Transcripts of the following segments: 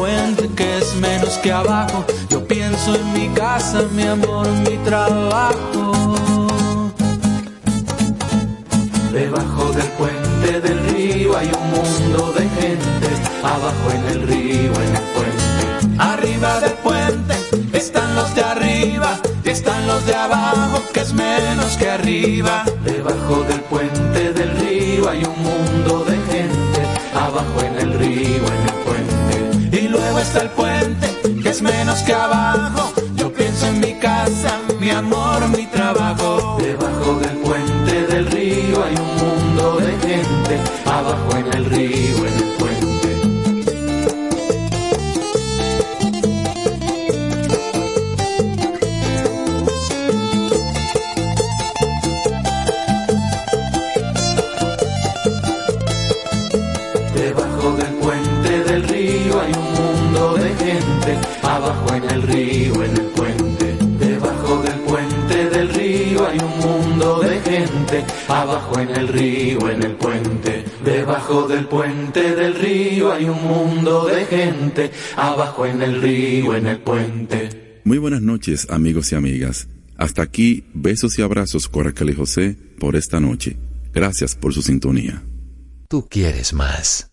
puente que es menos que abajo. Yo pienso en mi casa, mi amor, mi trabajo. Debajo del puente del río hay un mundo de gente. Abajo en el río, en el puente. Arriba del puente están los de arriba. Y están los de abajo, que es menos que arriba. Debajo del puente del río hay un mundo de gente. Abajo en el río, en el está el puente, que es menos que abajo. Yo pienso en mi casa, mi amor, mi trabajo. Debajo del puente del río hay un mundo de gente. Abajo en el río, en el Abajo en el río, en el puente. Debajo del puente del río hay un mundo de gente. Abajo en el río, en el puente. Muy buenas noches, amigos y amigas. Hasta aquí, besos y abrazos con Raquel y José por esta noche. Gracias por su sintonía. Tú quieres más.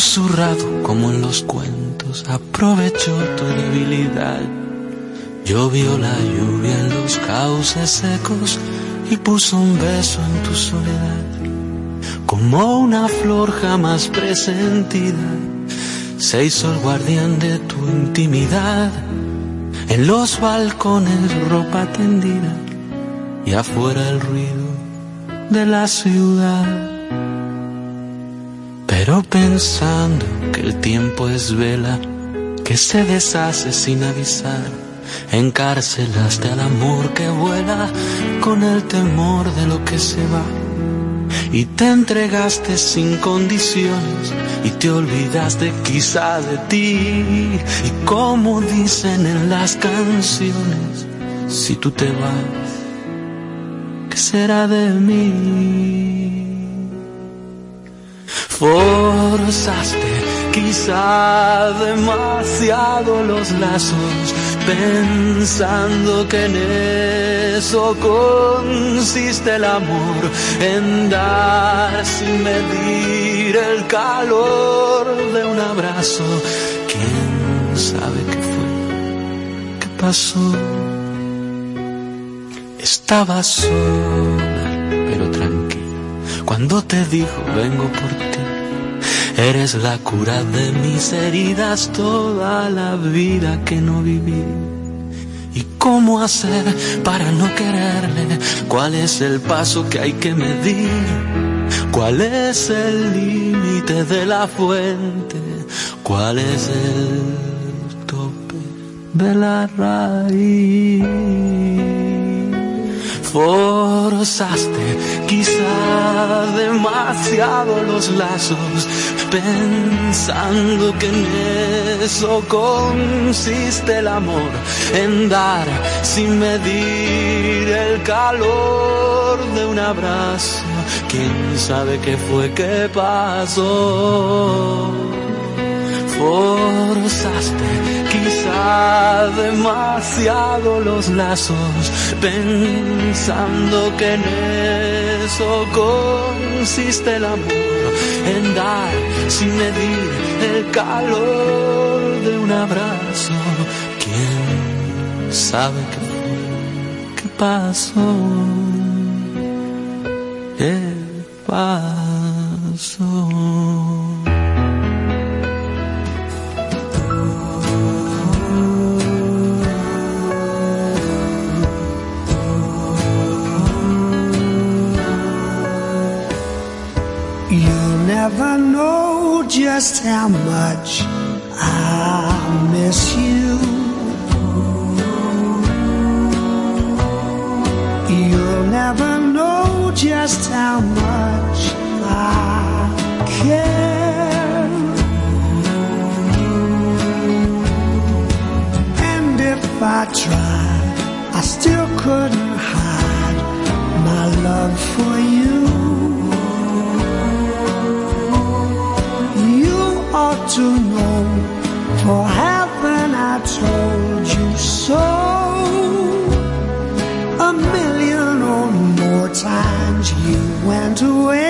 Susurrado como en los cuentos, aprovechó tu debilidad. Llovió la lluvia en los cauces secos y puso un beso en tu soledad. Como una flor jamás presentida, se hizo el guardián de tu intimidad. En los balcones ropa tendida y afuera el ruido de la ciudad. Pero pensando que el tiempo es vela que se deshace sin avisar, encarcelaste al amor que vuela con el temor de lo que se va. Y te entregaste sin condiciones y te olvidaste quizá de ti. Y como dicen en las canciones, si tú te vas, ¿qué será de mí? Forzaste quizá demasiado los lazos, pensando que en eso consiste el amor, en dar sin medir el calor de un abrazo. ¿Quién sabe qué fue? ¿Qué pasó? Estaba sola, pero tranquila, cuando te dijo vengo por ti. Eres la cura de mis heridas, toda la vida que no viví. ¿Y cómo hacer para no quererle? ¿Cuál es el paso que hay que medir? ¿Cuál es el límite de la fuente? ¿Cuál es el tope de la raíz? Forzaste quizá demasiado los lazos, pensando que en eso consiste el amor, en dar sin medir el calor de un abrazo. ¿Quién sabe qué fue que pasó? Forzaste quizá demasiado los lazos, pensando que en eso consiste el amor, en dar sin medir el calor de un abrazo. ¿Quién sabe qué? ¿Qué pasó? ¿Qué pasó? Never know just how much I miss you. You'll never know just how much I care. And if I tried, I still couldn't hide my love for you. Ought to know, for haven't I told you so? A million or more times you went away,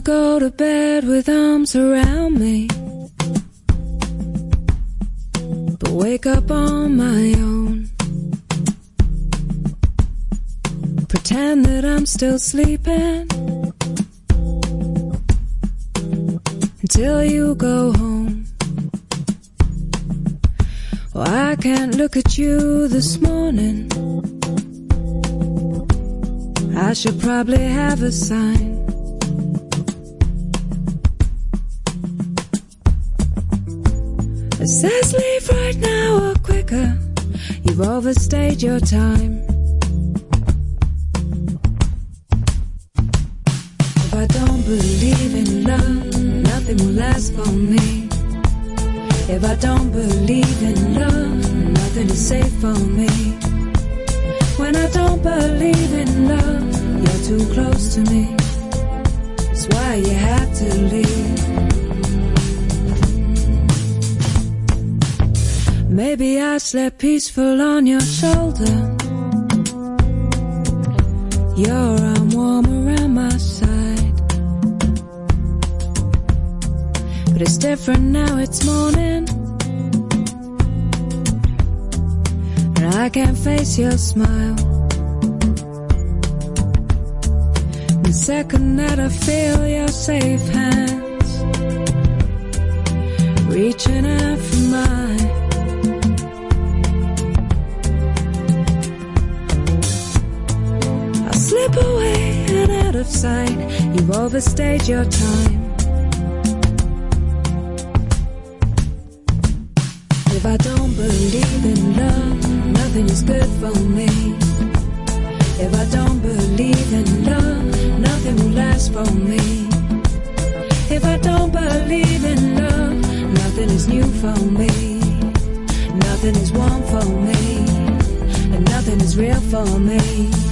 go to bed with arms around me. But wake up on my own. Pretend that I'm still sleeping. Until you go home. Well, I can't look at you this morning. I should probably have a sign. Says leave right now or quicker. You've overstayed your time. If I don't believe in love, nothing will last for me. If I don't believe in love, nothing is safe for me. When I don't believe in love, you're too close to me. That's why you have to leave. Maybe I slept peaceful on your shoulder. Your arm warm around my side. But it's different now, it's morning. And I can't face your smile. The second that I feel your safe hands reaching out for mine. Of sight. You've overstayed your time. If I don't believe in love, nothing is good for me. If I don't believe in love, nothing will last for me. If I don't believe in love, nothing is new for me. Nothing is warm for me, and nothing is real for me.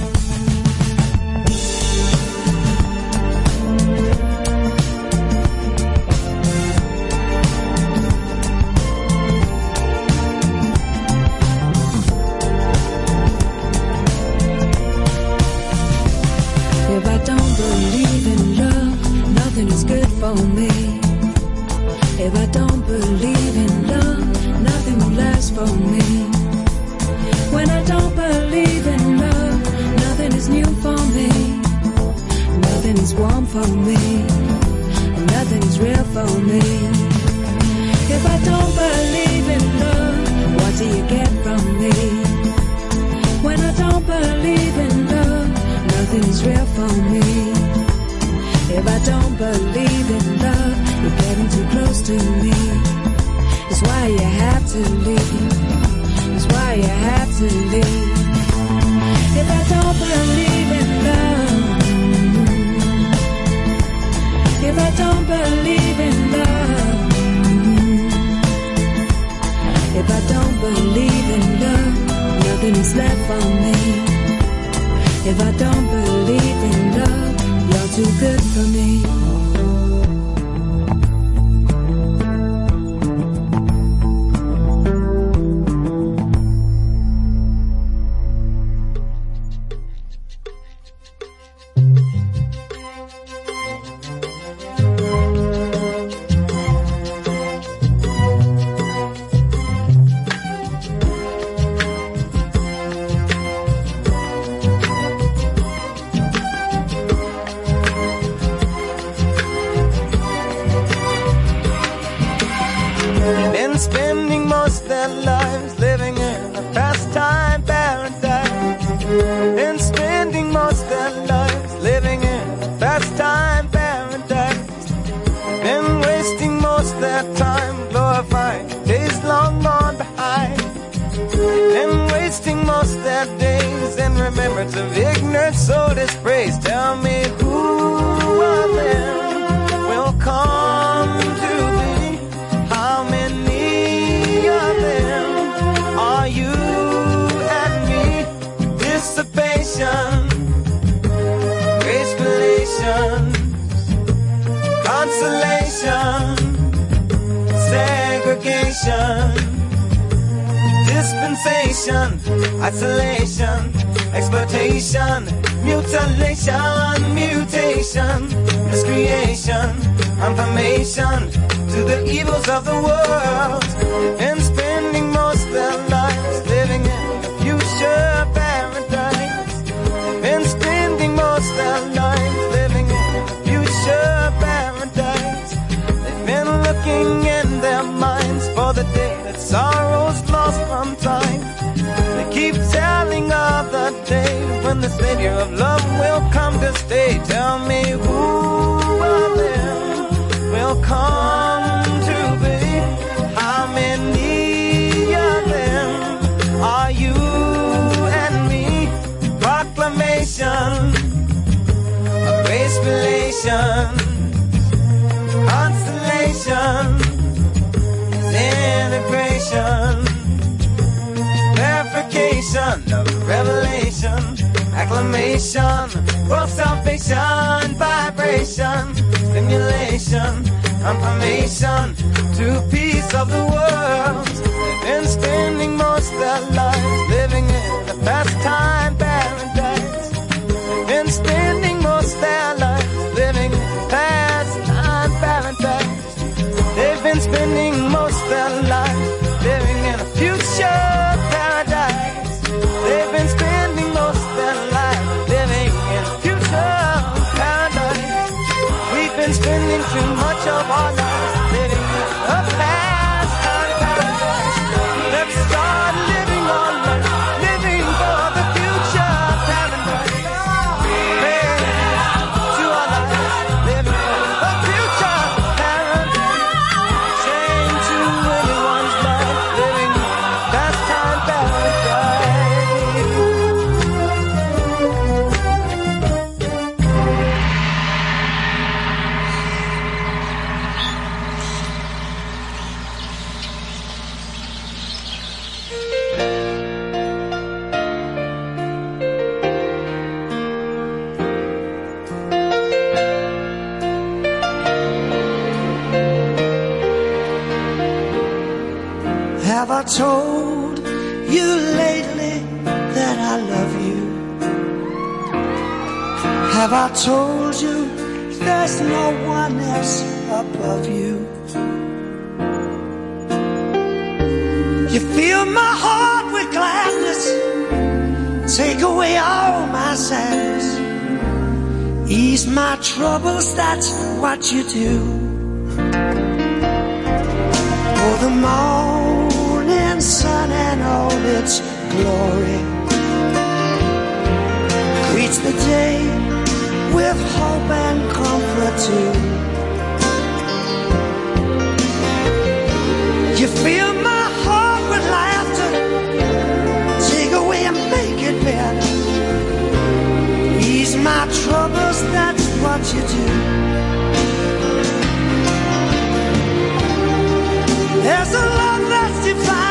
So dispraise. Tell me who of them will come to thee? How many of them are you and me? Dissipation, grace consolation, segregation, dispensation, isolation, exploitation, mutilation, mutation, miscreation, confirmation to the evils of the world, and spending most of their lives living in future paradise, and spending most of their lives living in future paradise. They've been looking in their minds for the day that sorrow's lost from time. They keep telling of the day when the savior of love acclamation, world salvation, vibration, stimulation, confirmation to peace of the world. Been spending most their lives Have I told you there's no one else above you? You fill my heart with gladness, take away all my sadness, ease my troubles, that's what you do. For the morning sun and all its glory greets the day with hope and comfort too. You fill my heart with laughter, take away and make it better. Ease my troubles, that's what you do. There's a love that's divine,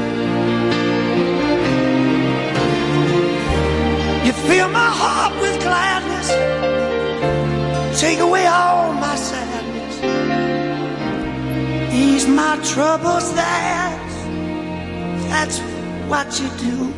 Fill my heart with gladness. Take away all my sadness. Ease my troubles. That's, that's what you do.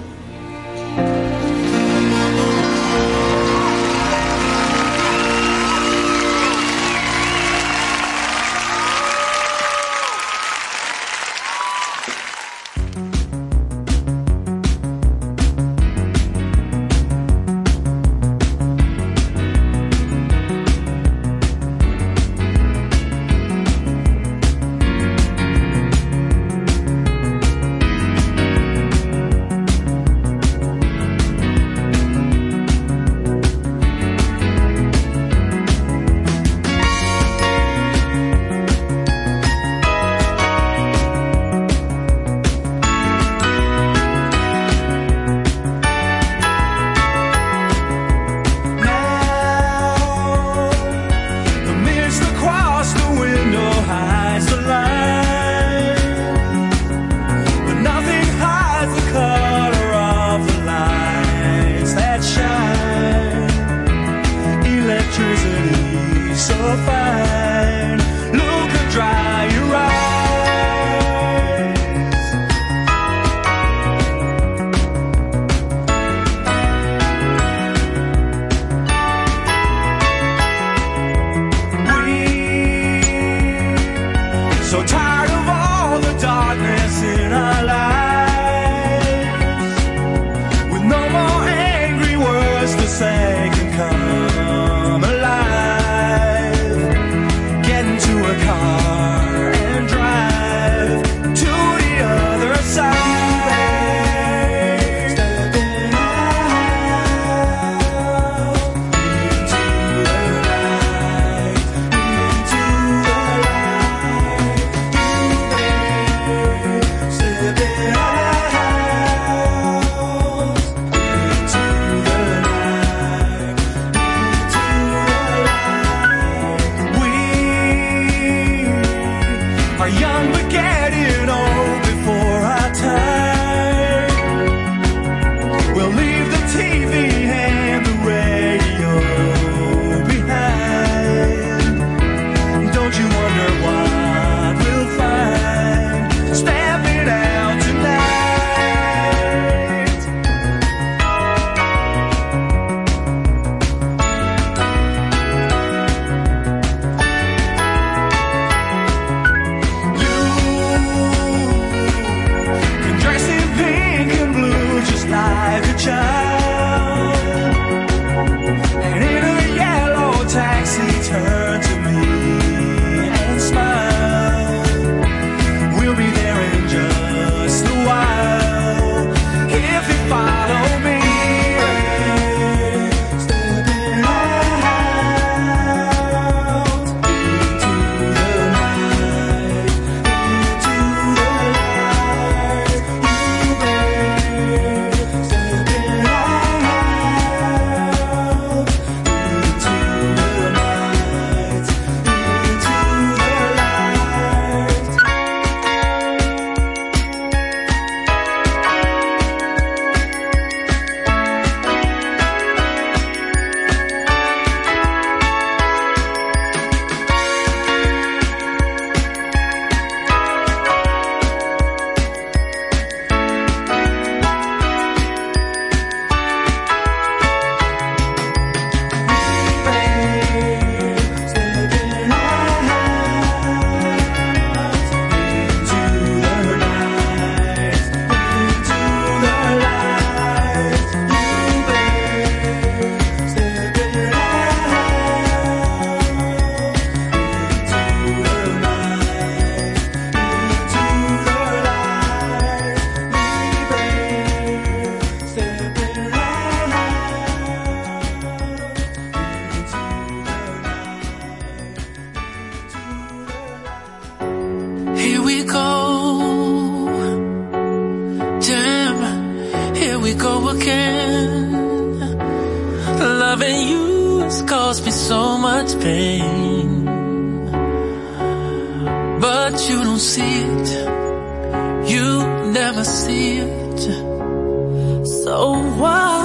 So why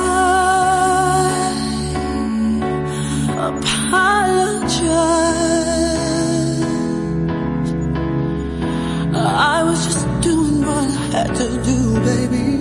apologize? I was just doing what I had to do, baby.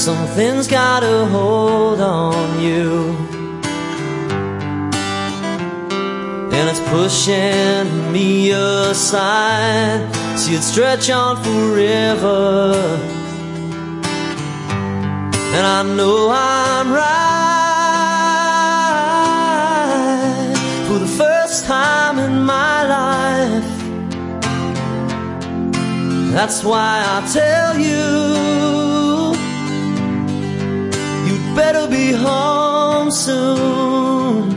Something's got a hold on you. And it's pushing me aside. See it stretch on forever. And I know I'm right for the first time in my life. That's why I tell you better be home soon.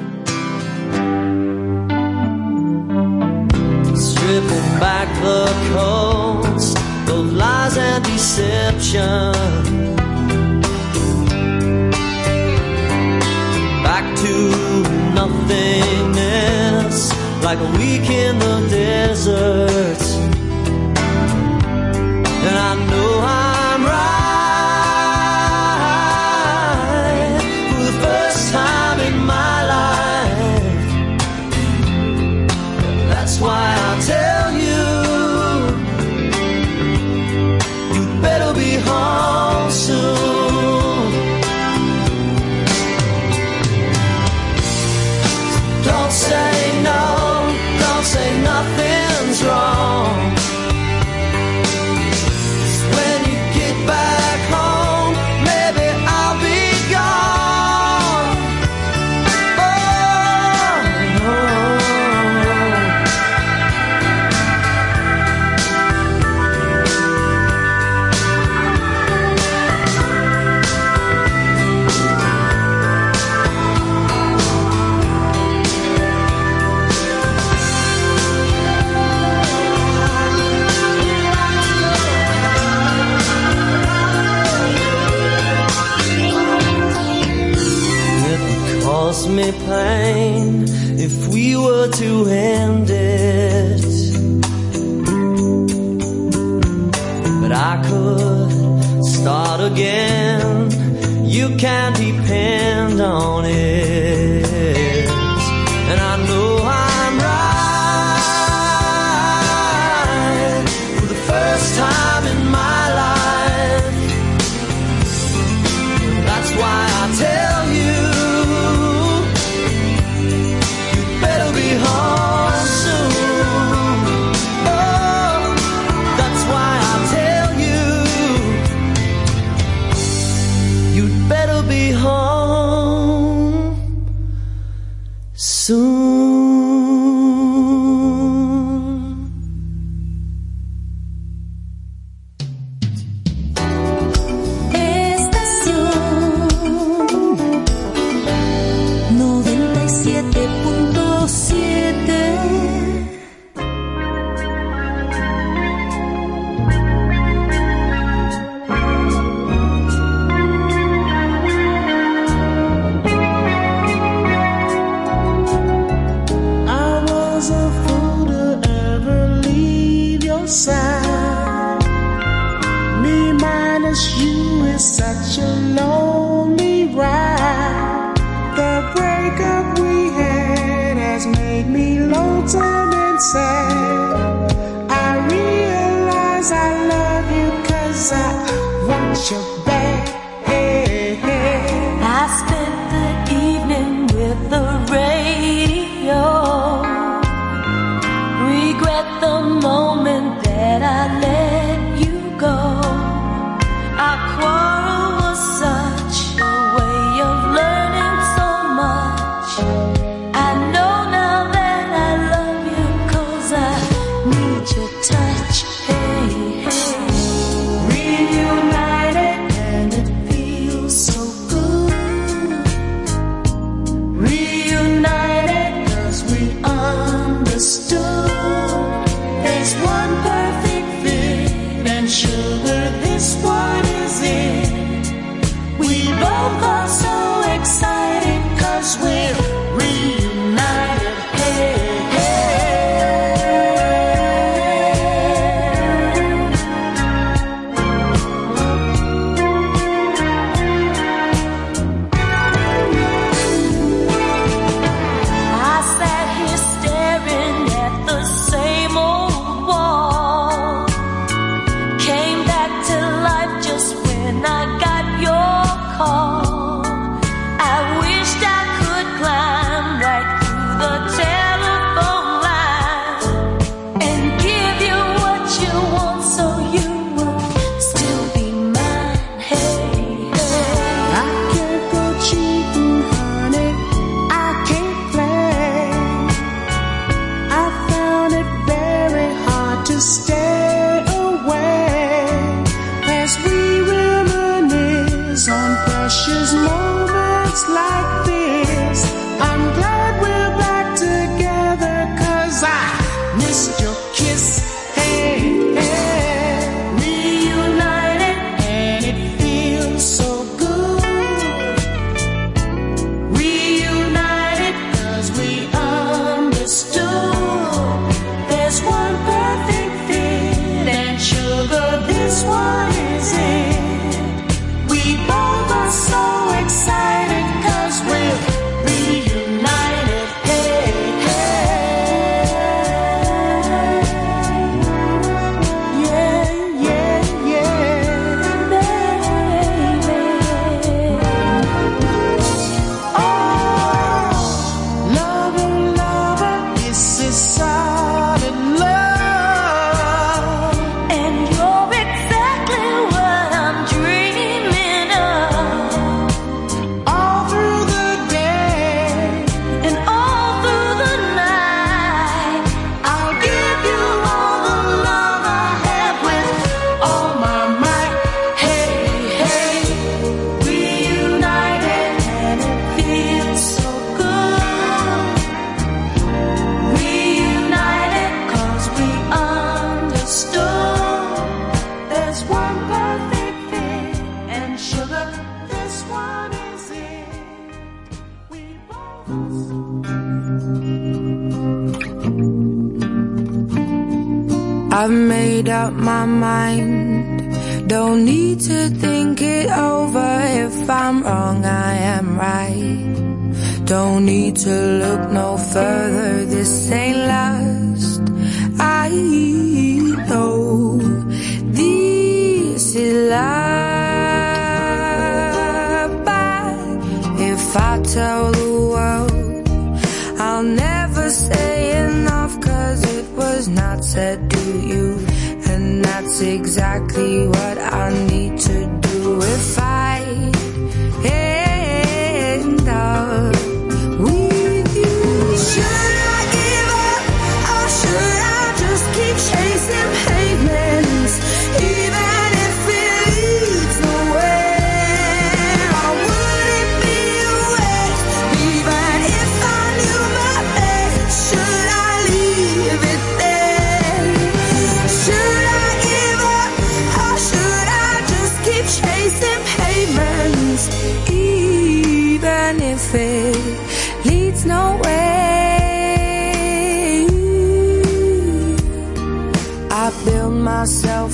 Stripping back the coats of lies and deception. Back to nothingness, like a week in the desert.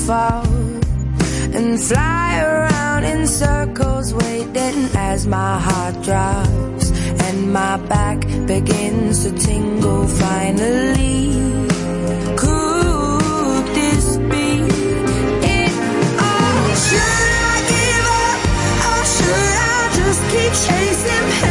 fall and fly around in circles, waiting as my heart drops and my back begins to tingle finally. Could this be it? Oh, should I give up or should I just keep chasing?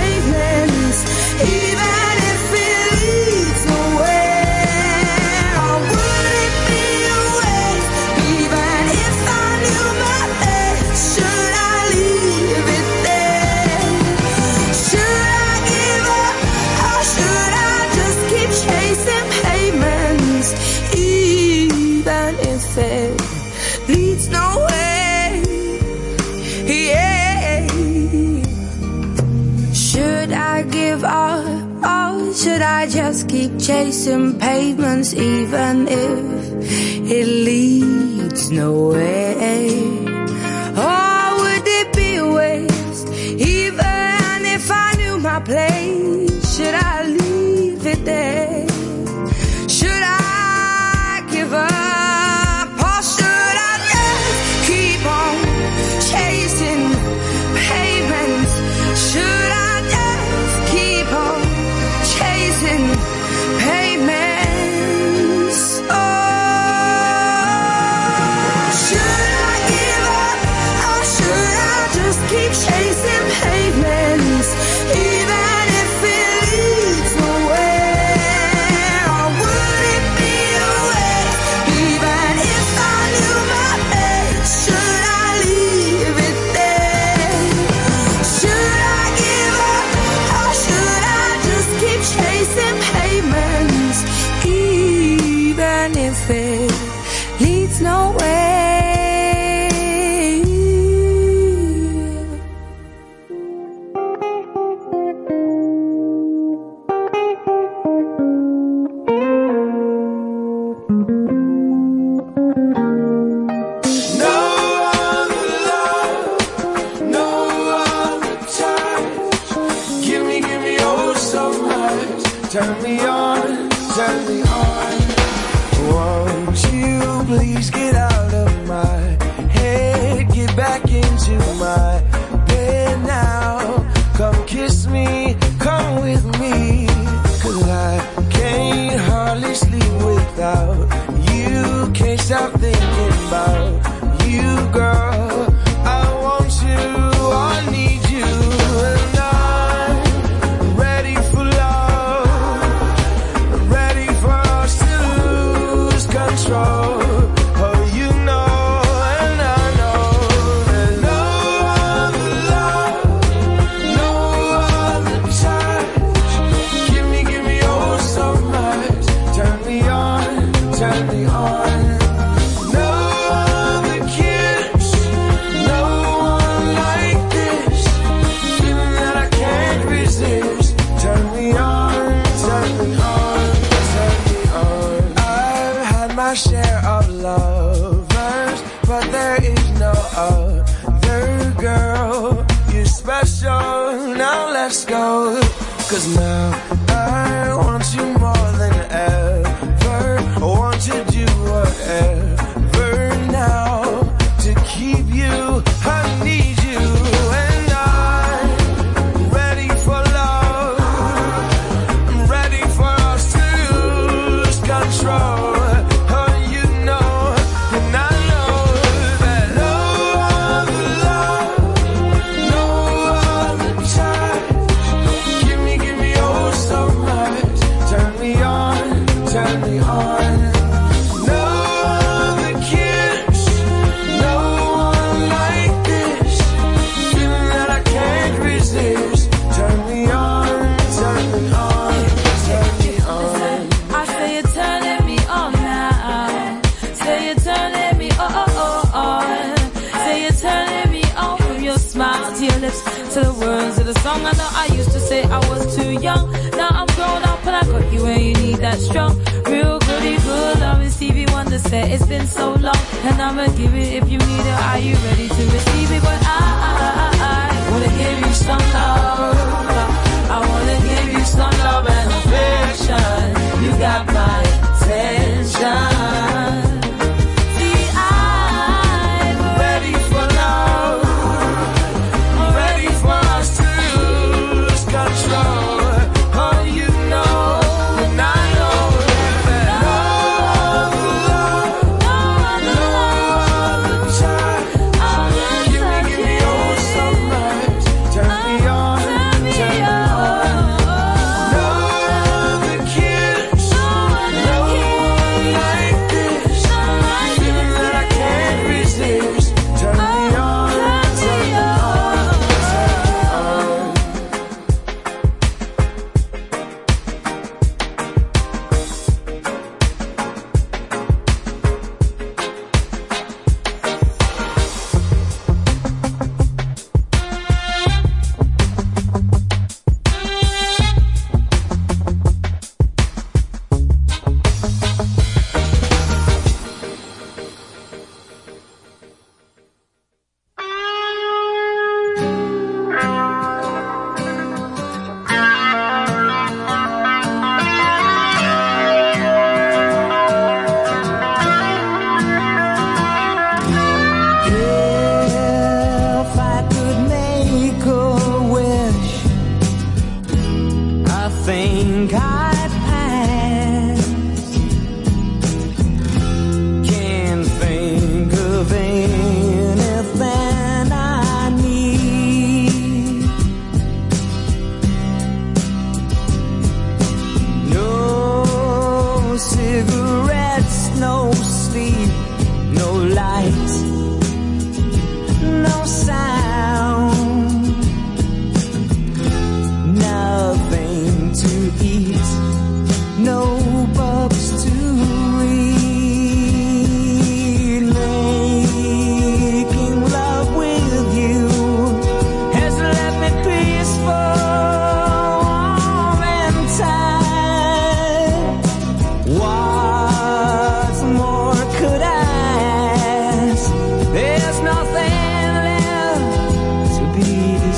chasing pavements, even if it leads nowhere. my share of lovers, but there is no other girl. You're special, now let's go. Cause now I want you more than ever. It's been so long, and I'ma give it if you need it. Are you ready to receive it? But I, I, I, I wanna give you some love.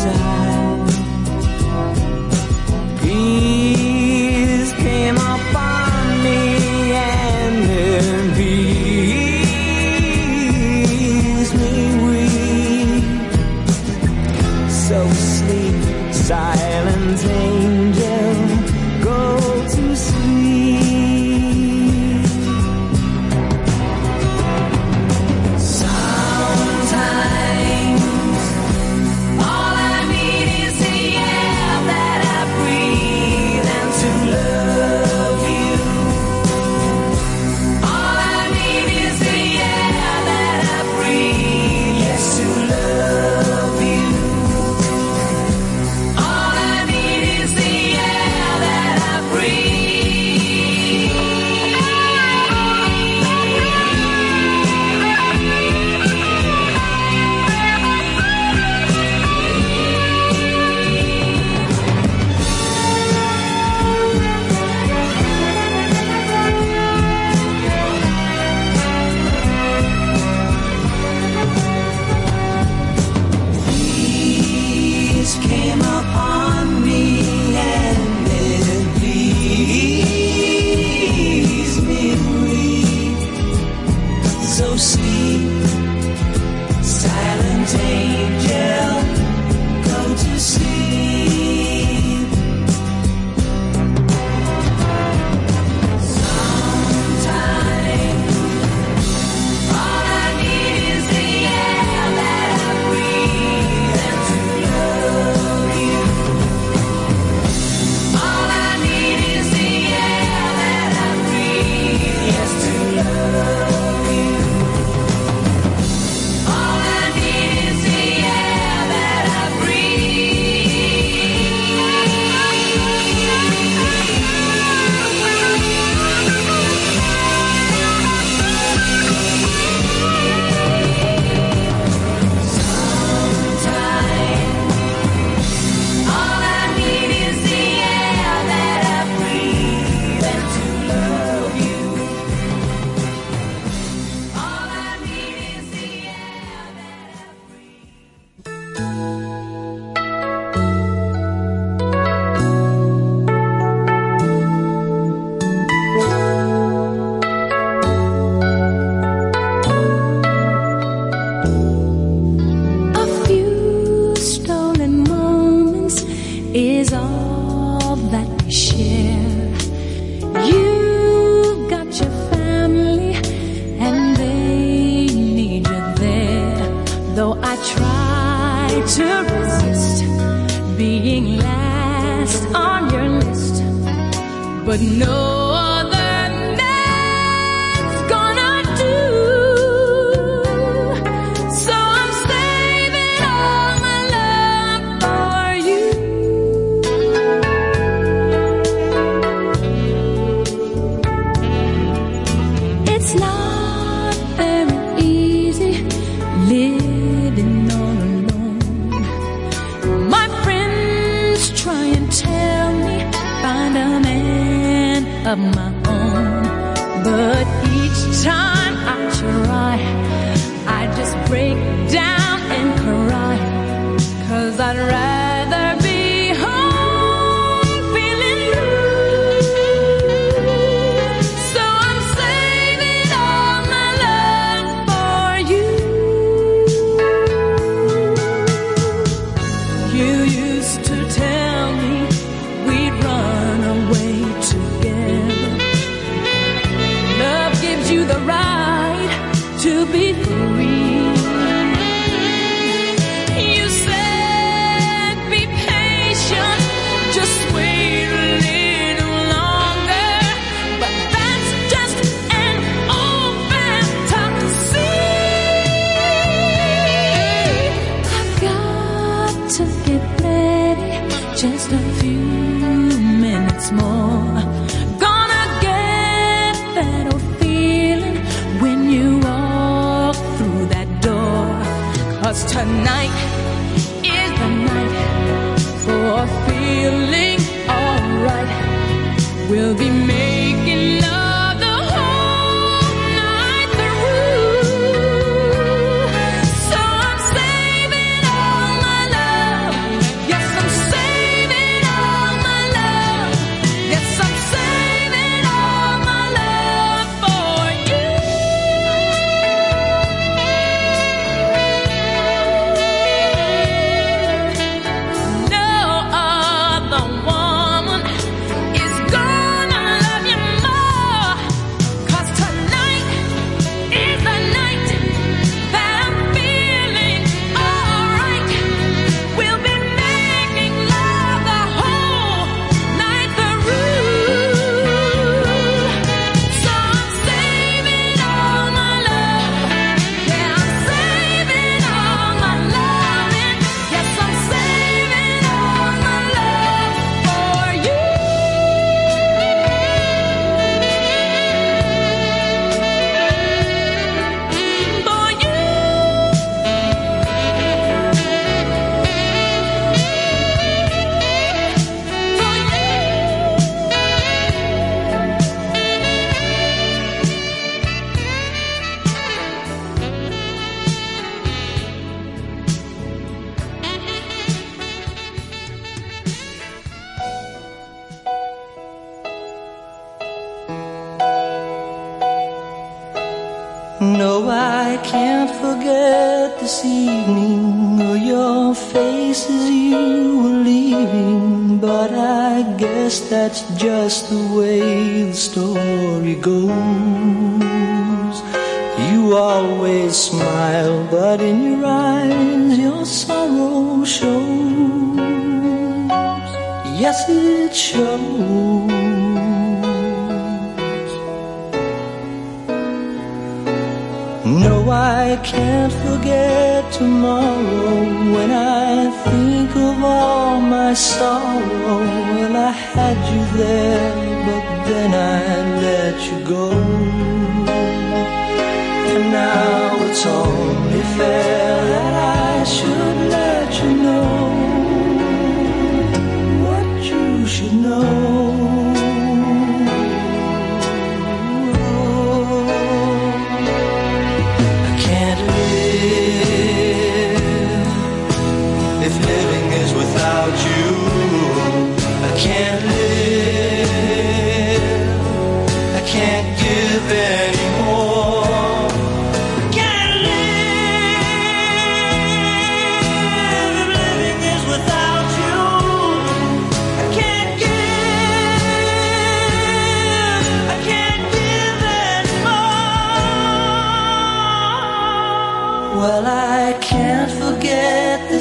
die.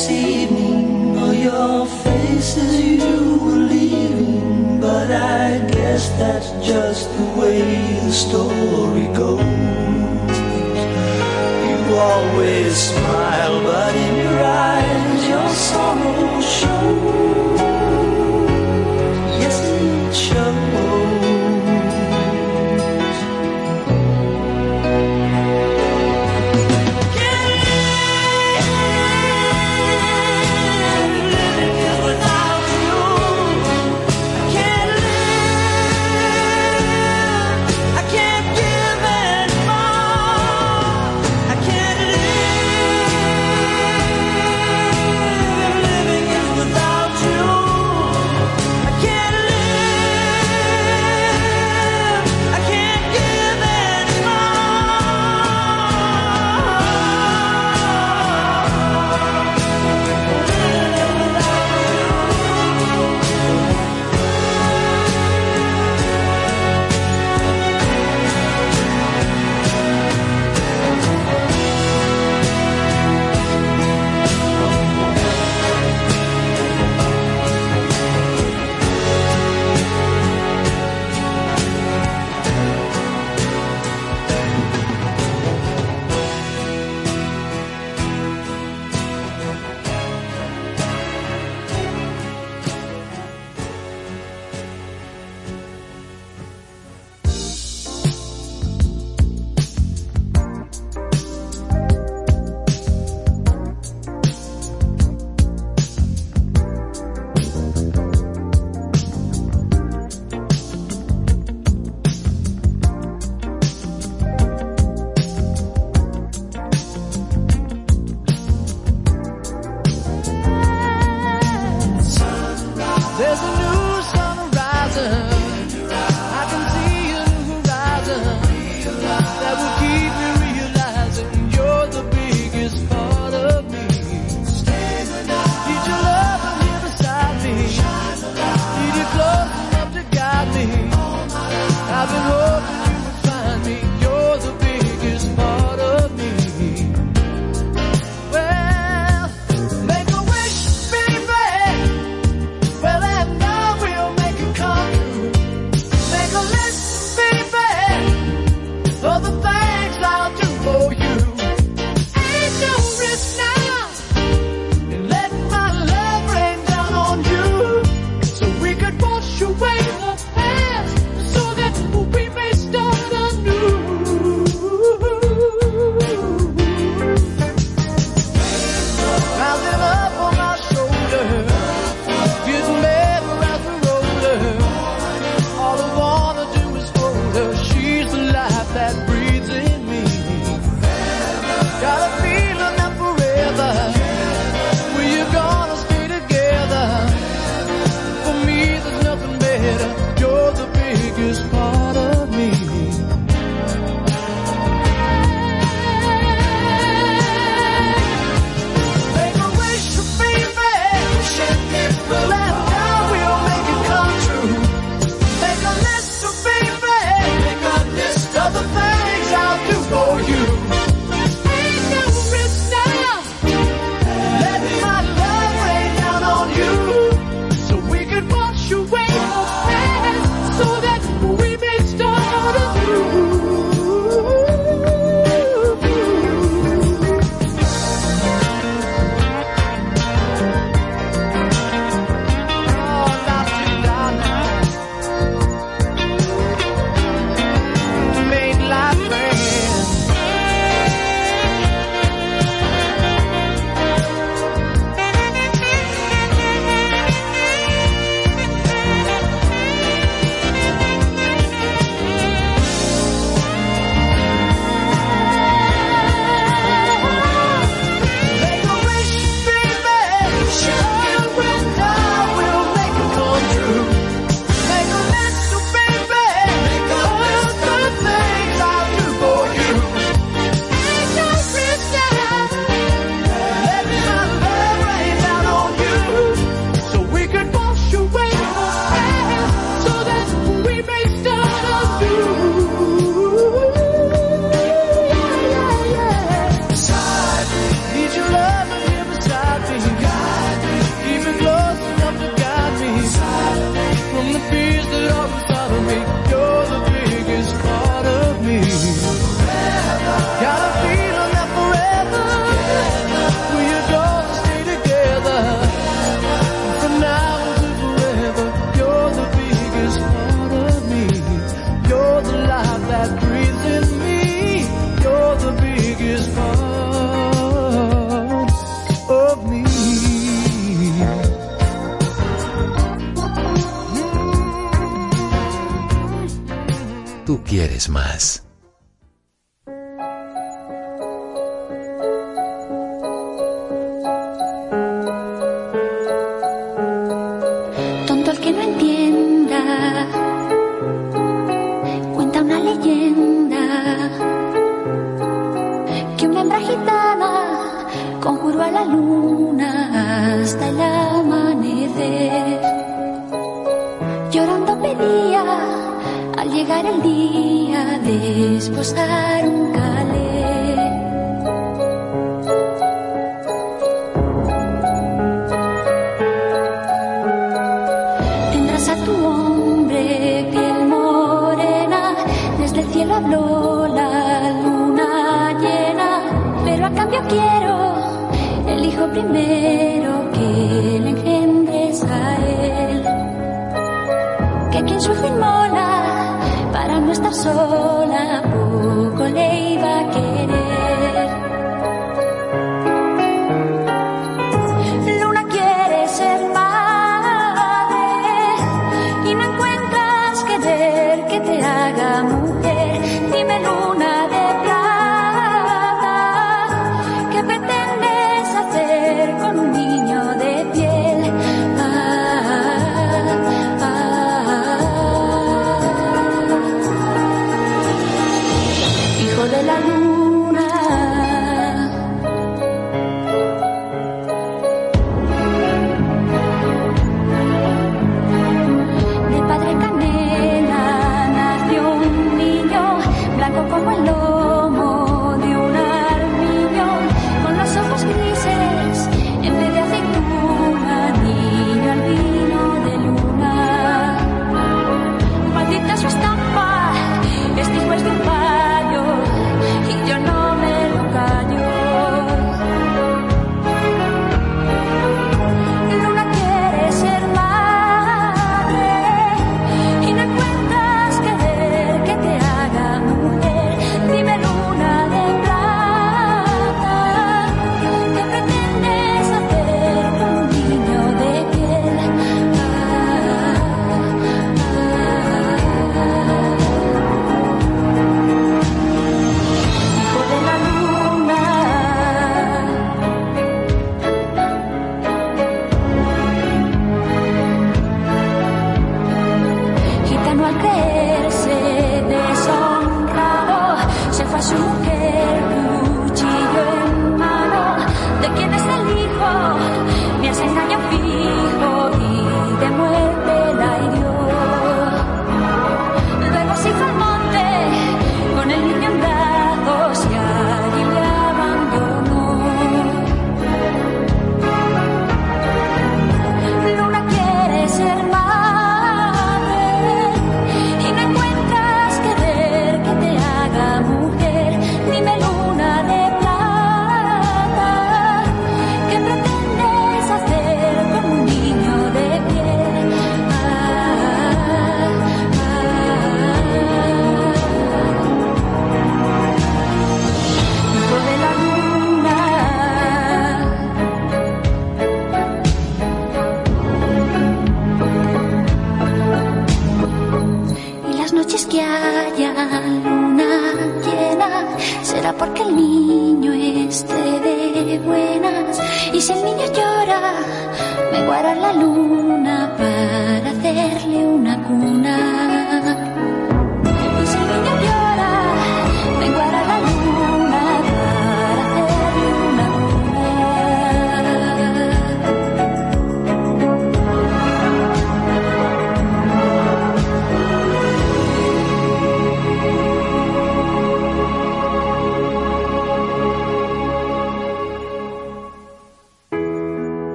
This evening or your face as you were leaving. But I guess that's just the way the story goes. You always smile, but in your eyes your sorrow shows.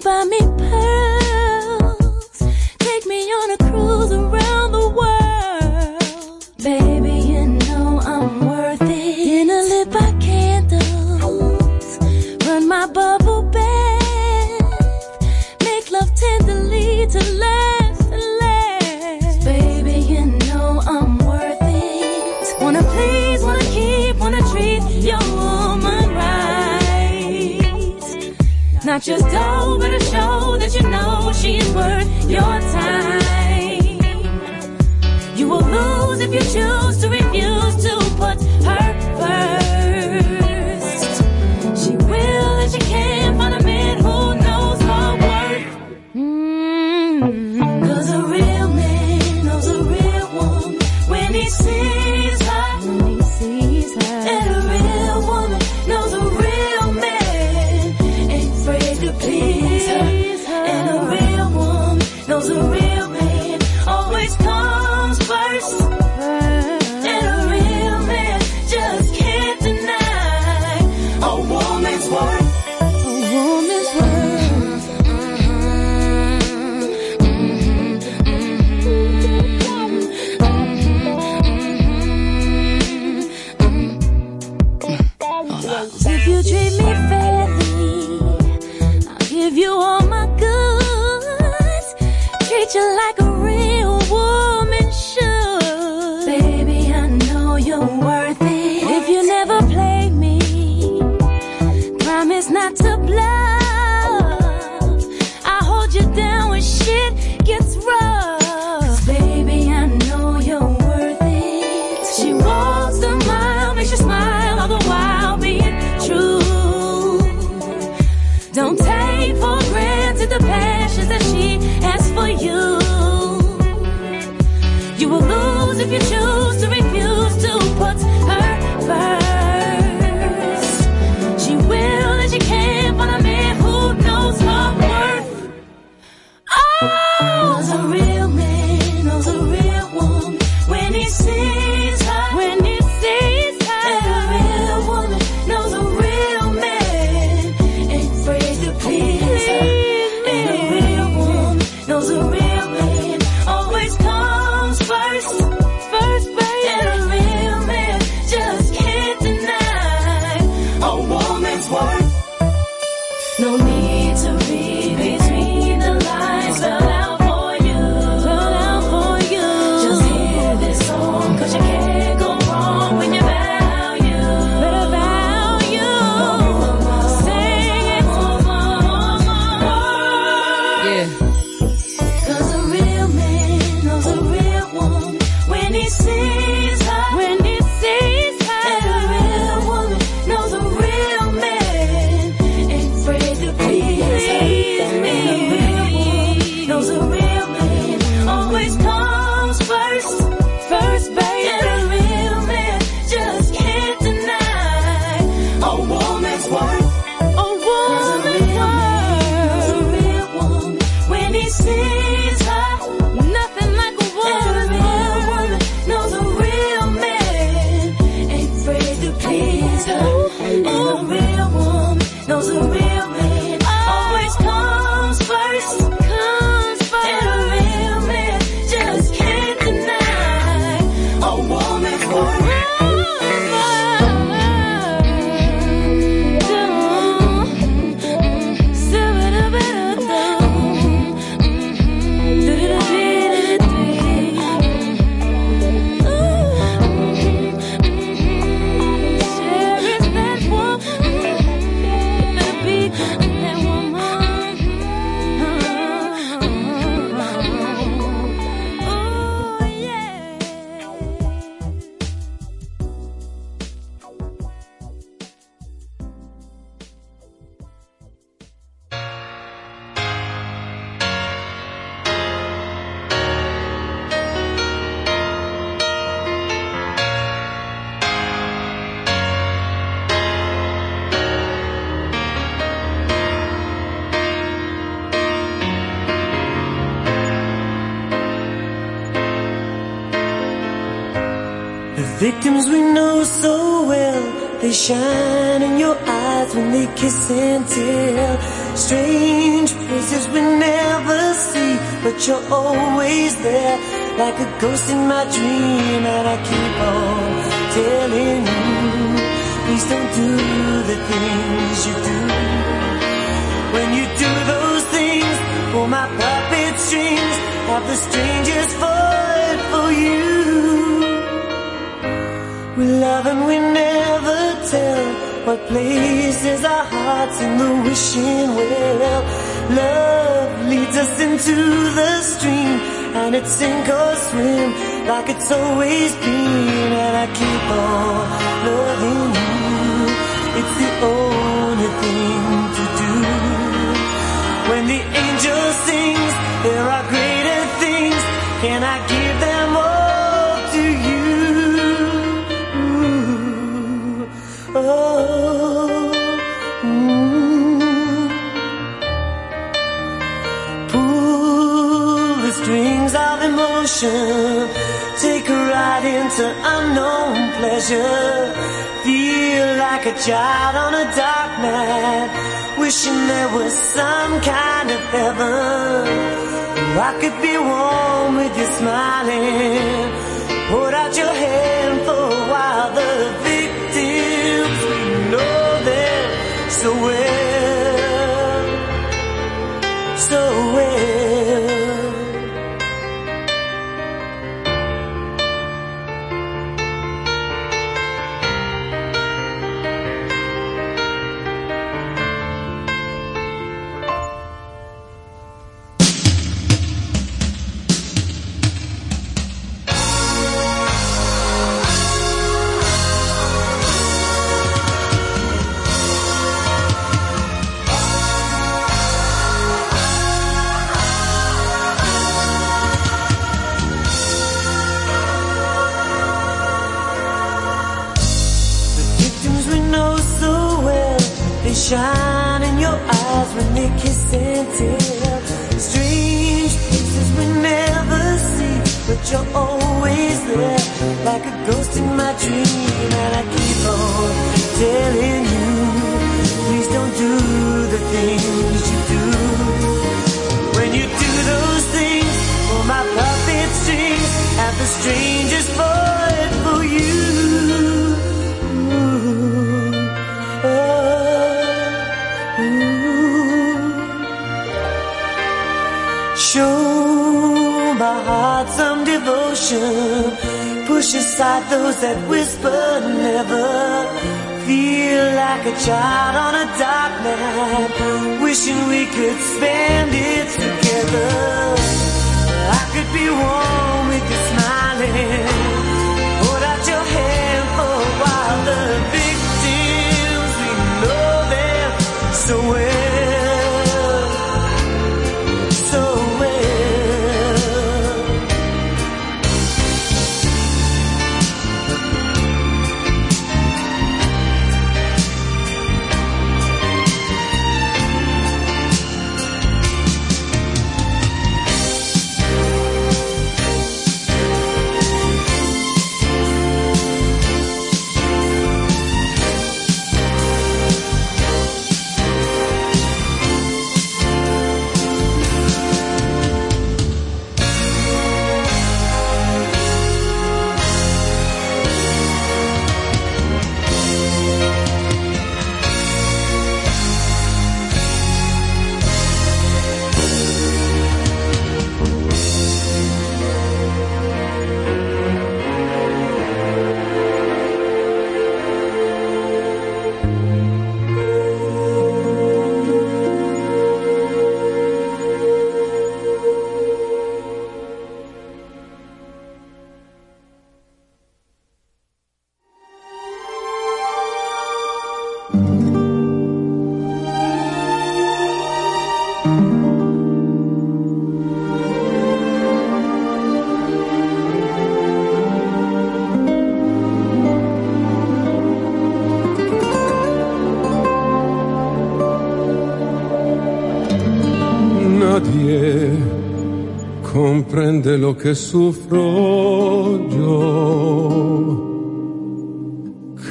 buy me pearls, take me on a cruise. not just dough, but a show that you know she's worth your time. You will lose if you choose to refuse to always there, like a ghost in my dream. And I keep on telling you, please don't do the things you do. When you do those things, pull my puppet strings, have the strangers fight for you. We love and we never tell what places our hearts in the wishing well. Love leads us into the stream and it's sink or swim like it's always been. And I keep on loving you. It's the only thing to do. When the angel sings, there are greater things. Can I ride into unknown pleasure. Feel like a child on a dark night, wishing there was some kind of heaven. I could be warm with you smiling. Put out your hand for a while. The victims, we know them so well, Show my heart some devotion. Push aside those that whisper never. Feel like a child on a dark night. Wishing we could spend it together. I could be warm with you smiling. Comprende lo que sufro yo.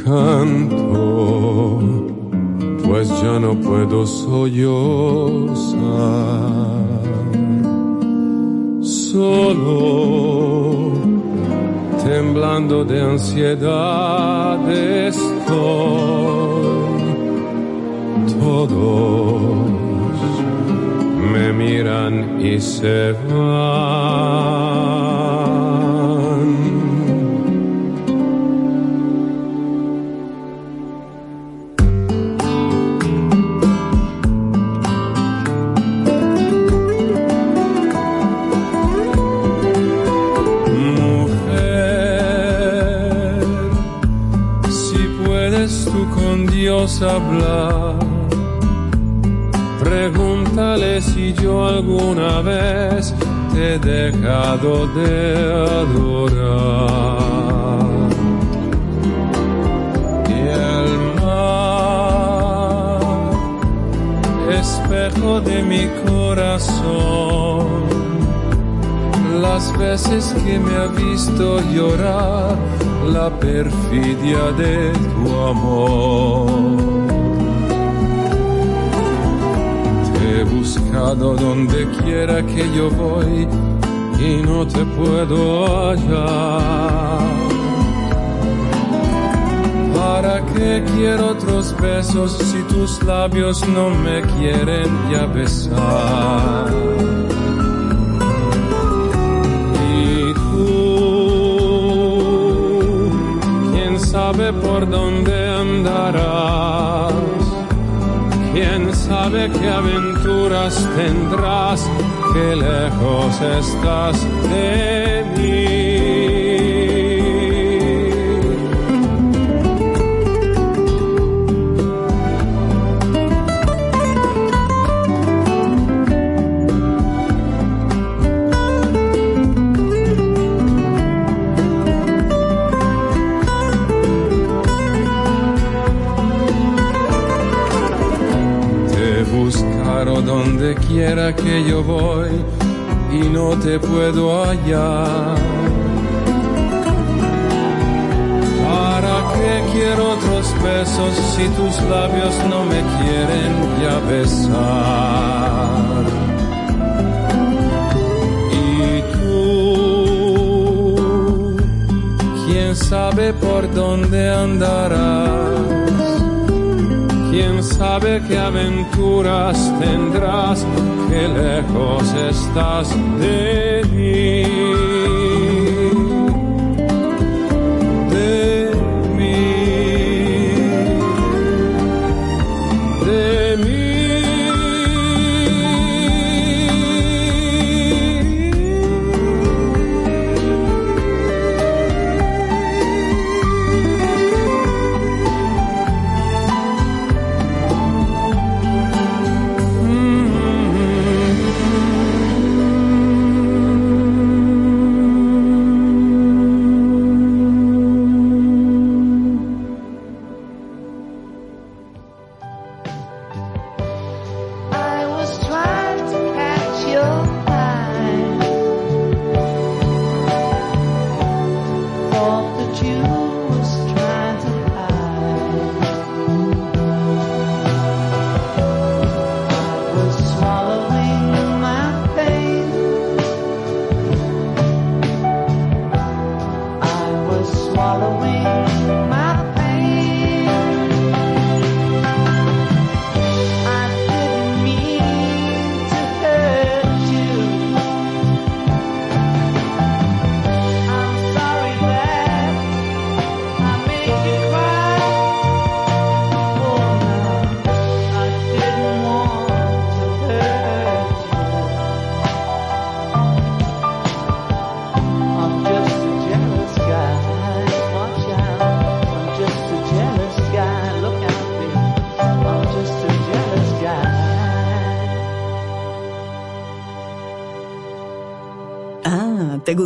Canto, pues ya no puedo sollozar. Solo, temblando de ansiedad estoy. Todos me miran y se van. Mujer, si puedes tú con Dios hablar, pregúntale yo alguna vez te he dejado de adorar. Y el mar, espejo de mi corazón, las veces que me ha visto llorar la perfidia de tu amor. Buscado donde quiera que yo voy y no te puedo hallar. ¿Para qué quiero otros besos si tus labios no me quieren ya besar? Y quién sabe por dónde andarás, quién sabe qué aventuras tendrás, qué lejos estás de mí. Donde quiera que yo voy y no te puedo hallar. ¿Para qué quiero otros besos si tus labios no me quieren ya besar? Y tú, quién sabe por dónde andarás, quién sabe qué aventuras tendrás, qué lejos estás de mí.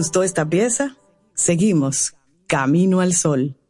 Gustó esta pieza? Seguimos. Camino al sol.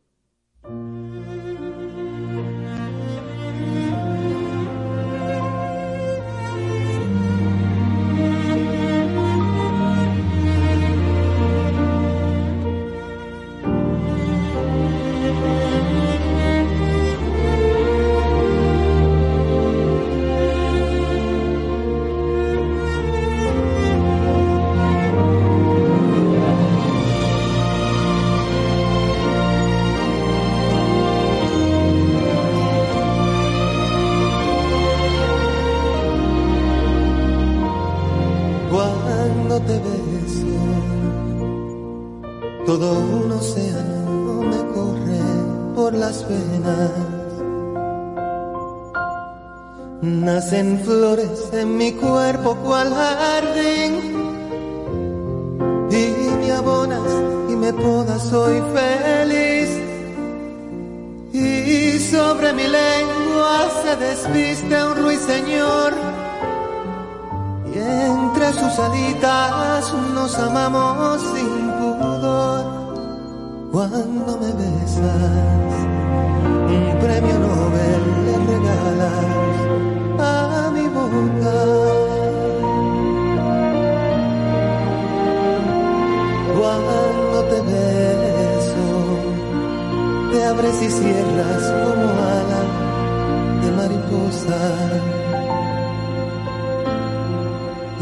Sobre mi lengua se desviste un ruiseñor y entre sus alitas nos amamos sin pudor. Cuando me besas, un premio Nobel le regalas a mi boca. Cuando abres y cierras como ala de mariposa.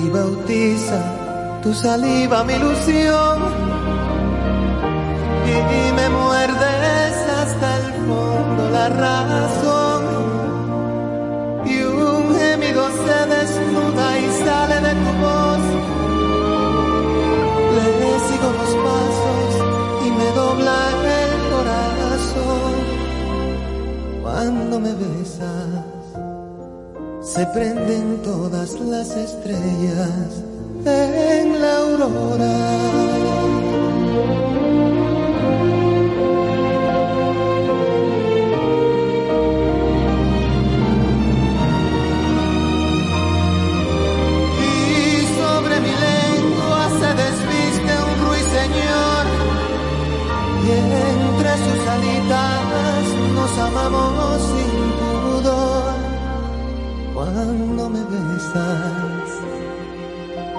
Y bautiza tu saliva mi ilusión y me muerdes hasta el fondo la razón y un gemido se desnuda y cuando me besas se prenden todas las estrellas en la aurora. cuando me besas,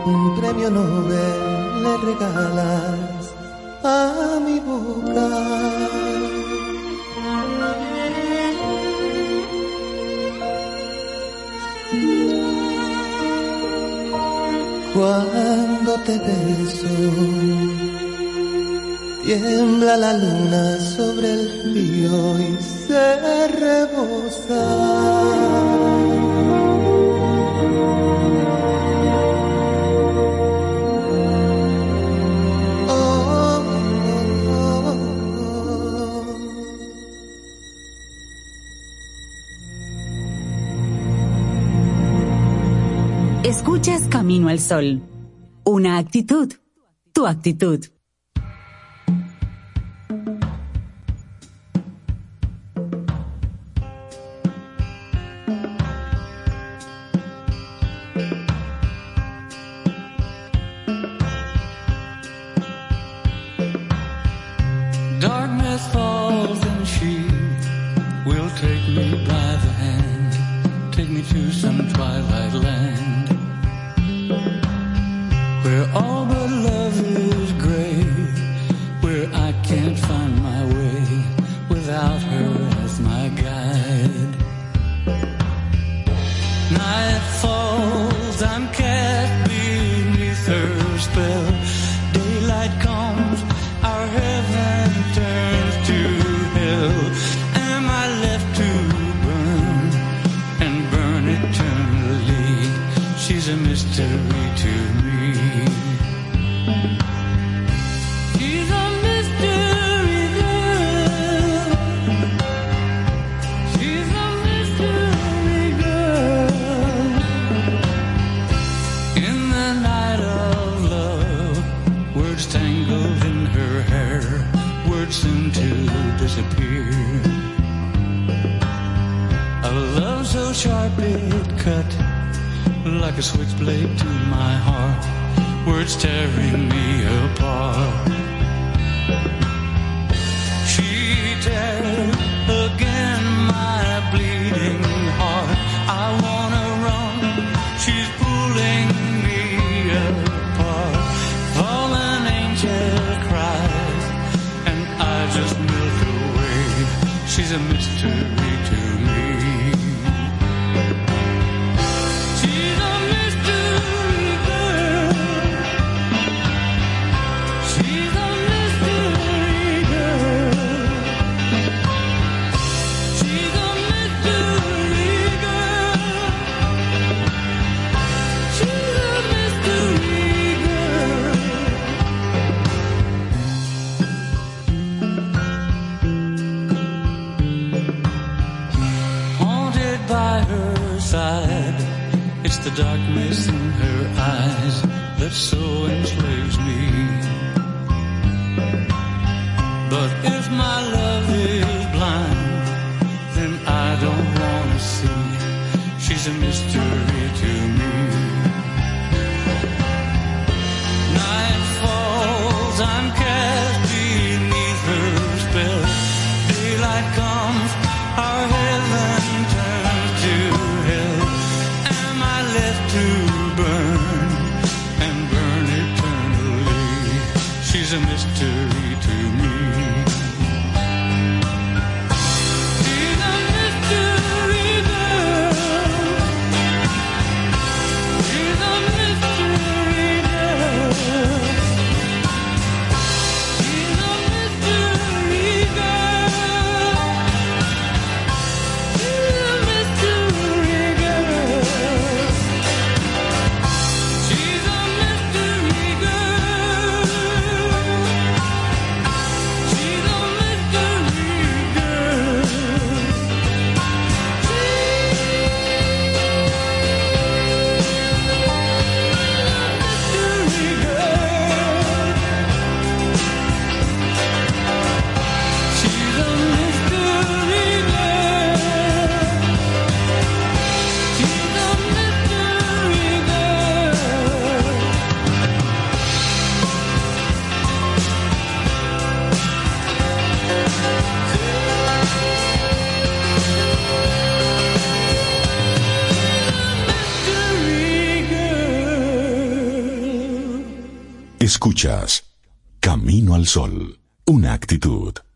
un premio Nobel le regalas a mi boca. Cuando te beso, tiembla la luna sobre el río y se rebosa. camino al sol. Una actitud, tu actitud. a mystery. darkness in her eyes that so enslaves me. But if my love is blind, then I don't wanna see. She's a mystery. Camino al Sol, una actitud.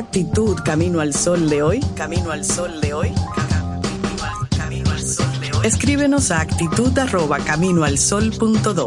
actitud camino al sol de hoy, camino al sol de hoy, escríbenos a actitud arroba camino al sol punto do.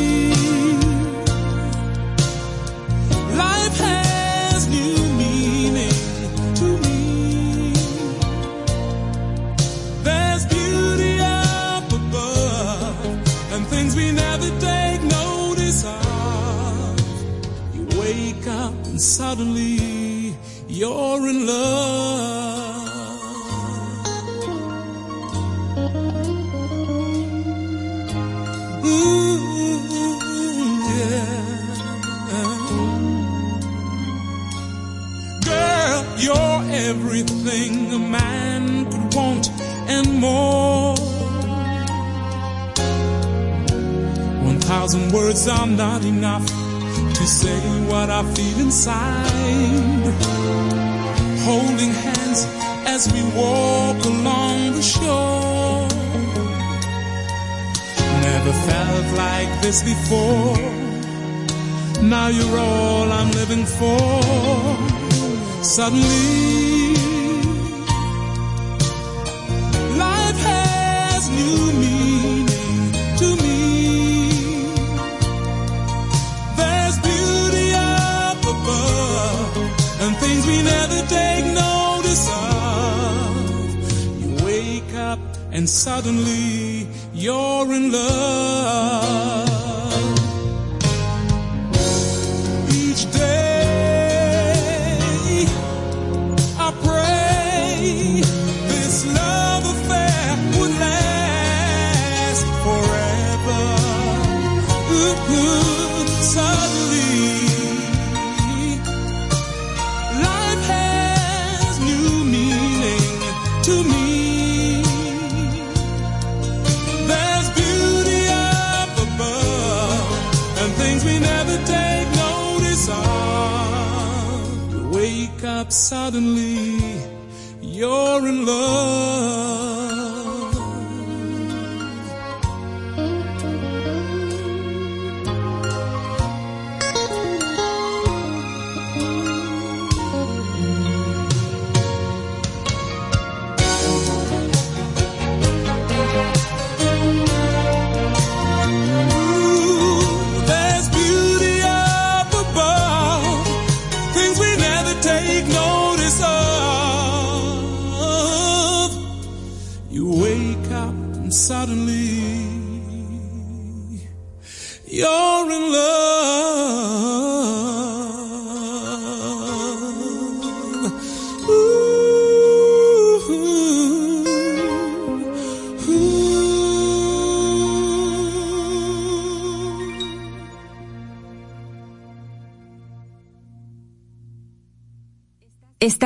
Never felt like this before. Now you're all I'm living for. Suddenly, life has new meaning to me. There's beauty up above and things we never take notice of. You wake up and suddenly you're in love.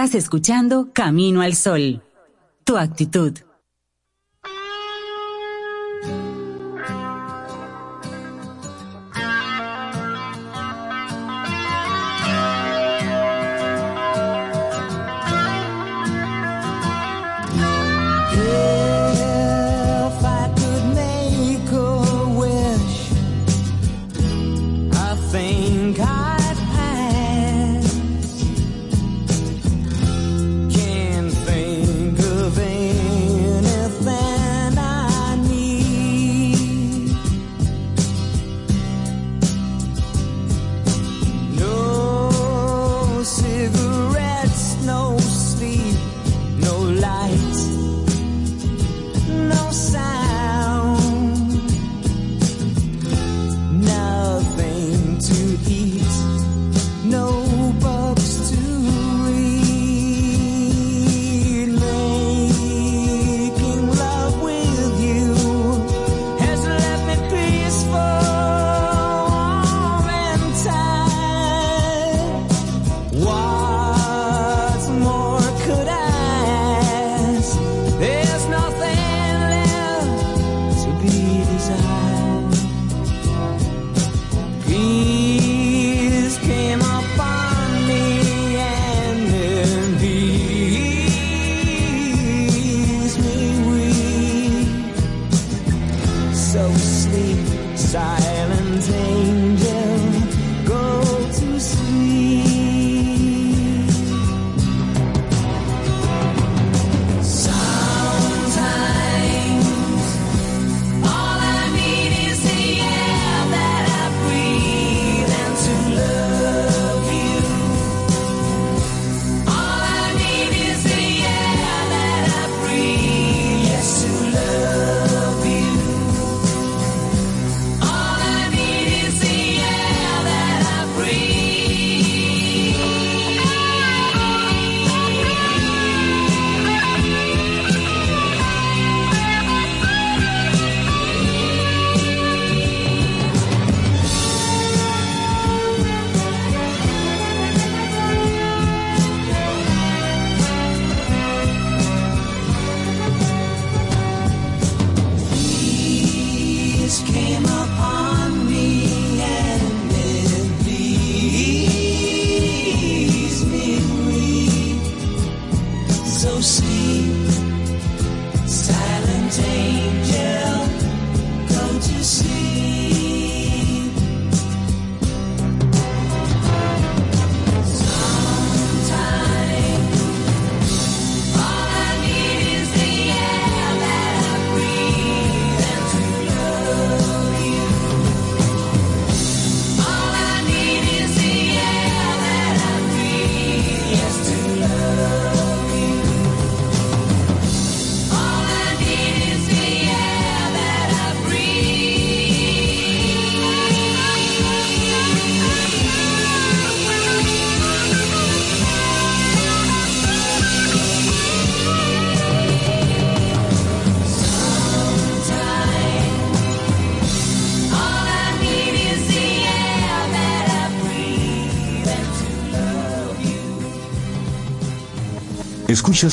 Estás escuchando Camino al Sol. Tu actitud.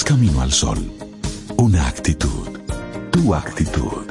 Camino al Sol. Una actitud. Tu actitud.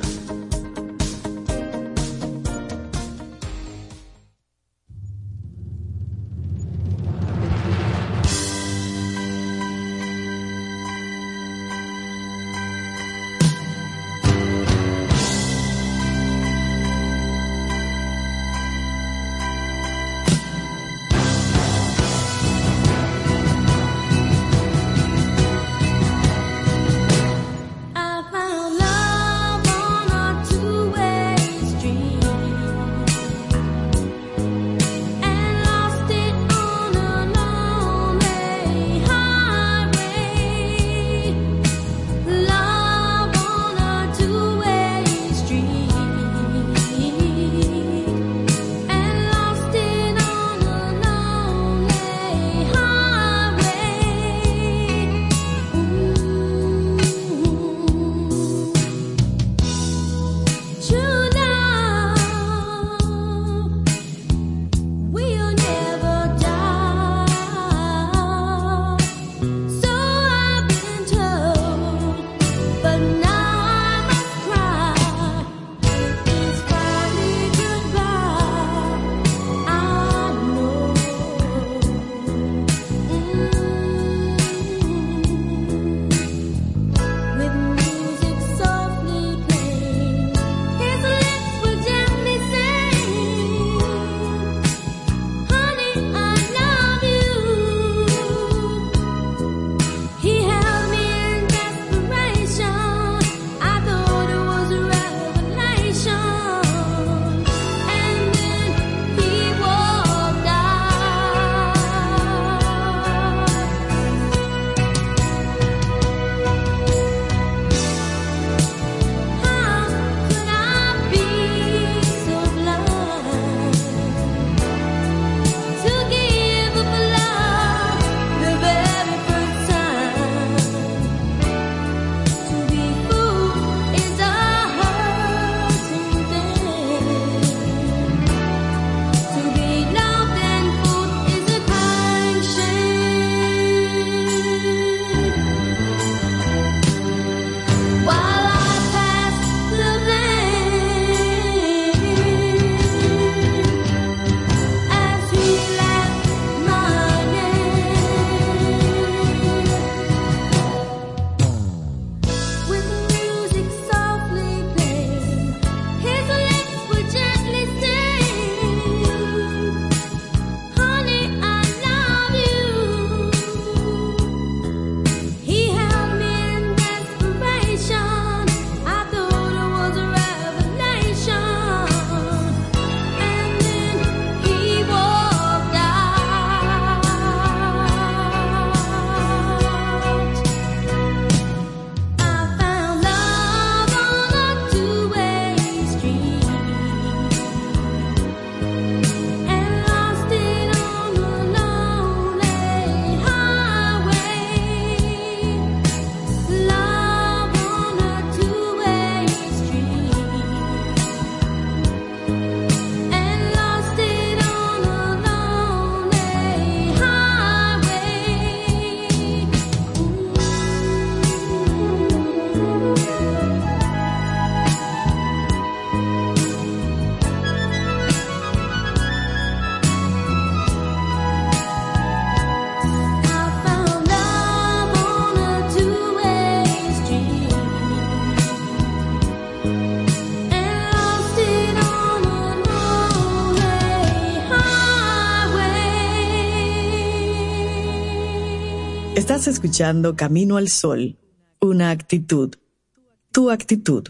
Escuchando Camino al Sol, una actitud, tu actitud.